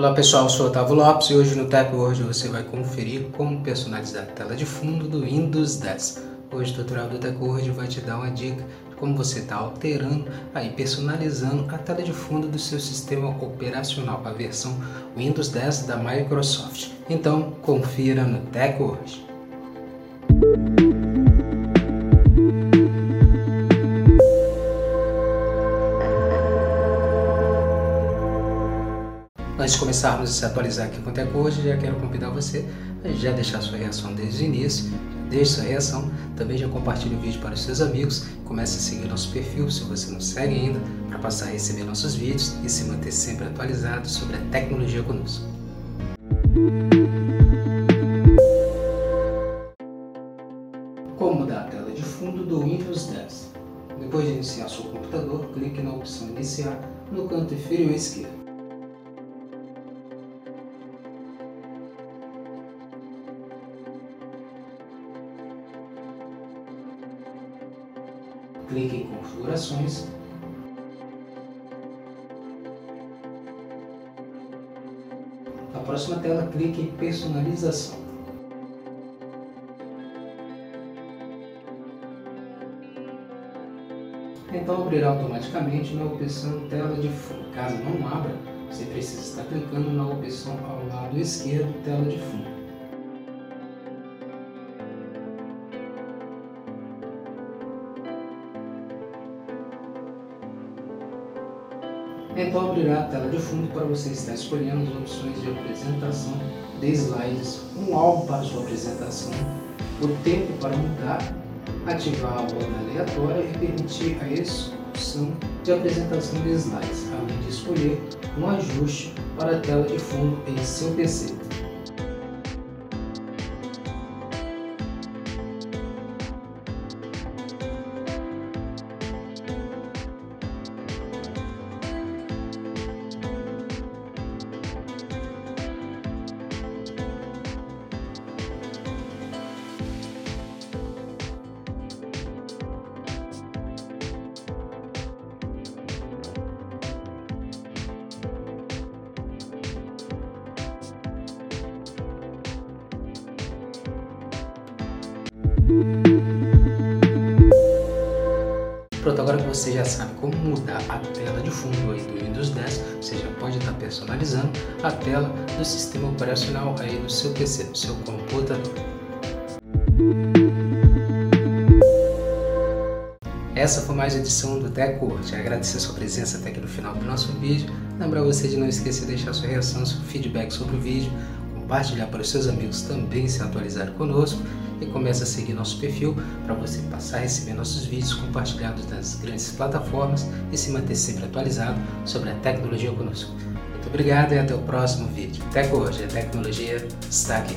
Olá pessoal, eu sou Otávio Lopes e hoje no Tap Word você vai conferir como personalizar a tela de fundo do Windows 10. Hoje o tutorial do Tech Word vai te dar uma dica de como você está alterando e personalizando a tela de fundo do seu sistema operacional, a versão Windows 10 da Microsoft. Então confira no Tech Word. Antes de começarmos a se atualizar aqui com o Tech hoje, já quero convidar você a já deixar sua reação desde o início, deixe sua reação, também já compartilhe o vídeo para os seus amigos, comece a seguir nosso perfil se você não segue ainda, para passar a receber nossos vídeos e se manter sempre atualizado sobre a tecnologia conosco. Como mudar a tela de fundo do Windows 10? Depois de iniciar seu computador, clique na opção Iniciar no canto inferior esquerdo. Clique em configurações Na próxima tela, clique em personalização. Então abrirá automaticamente na opção tela de fundo. Caso não abra, você precisa estar clicando na opção ao lado esquerdo tela de fundo. Então abrirá a tela de fundo para você estar escolhendo as opções de apresentação de slides, um alvo para sua apresentação, o tempo para mudar, ativar a ordem aleatória e permitir a execução de apresentação de slides, além de escolher um ajuste para a tela de fundo em seu PC. Pronto, agora que você já sabe como mudar a tela de fundo aí do Windows 10, você já pode estar personalizando a tela do sistema operacional aí do seu PC, do seu computador. Essa foi mais uma edição do TechWord. Agradecer a sua presença até aqui no final do nosso vídeo. Lembrar você de não esquecer de deixar sua reação, seu feedback sobre o vídeo, compartilhar para os seus amigos também se atualizarem conosco e comece a seguir nosso perfil para você passar a receber nossos vídeos compartilhados nas grandes plataformas e se manter sempre atualizado sobre a tecnologia conosco. Muito obrigado e até o próximo vídeo. Hoje, a tecnologia está aqui.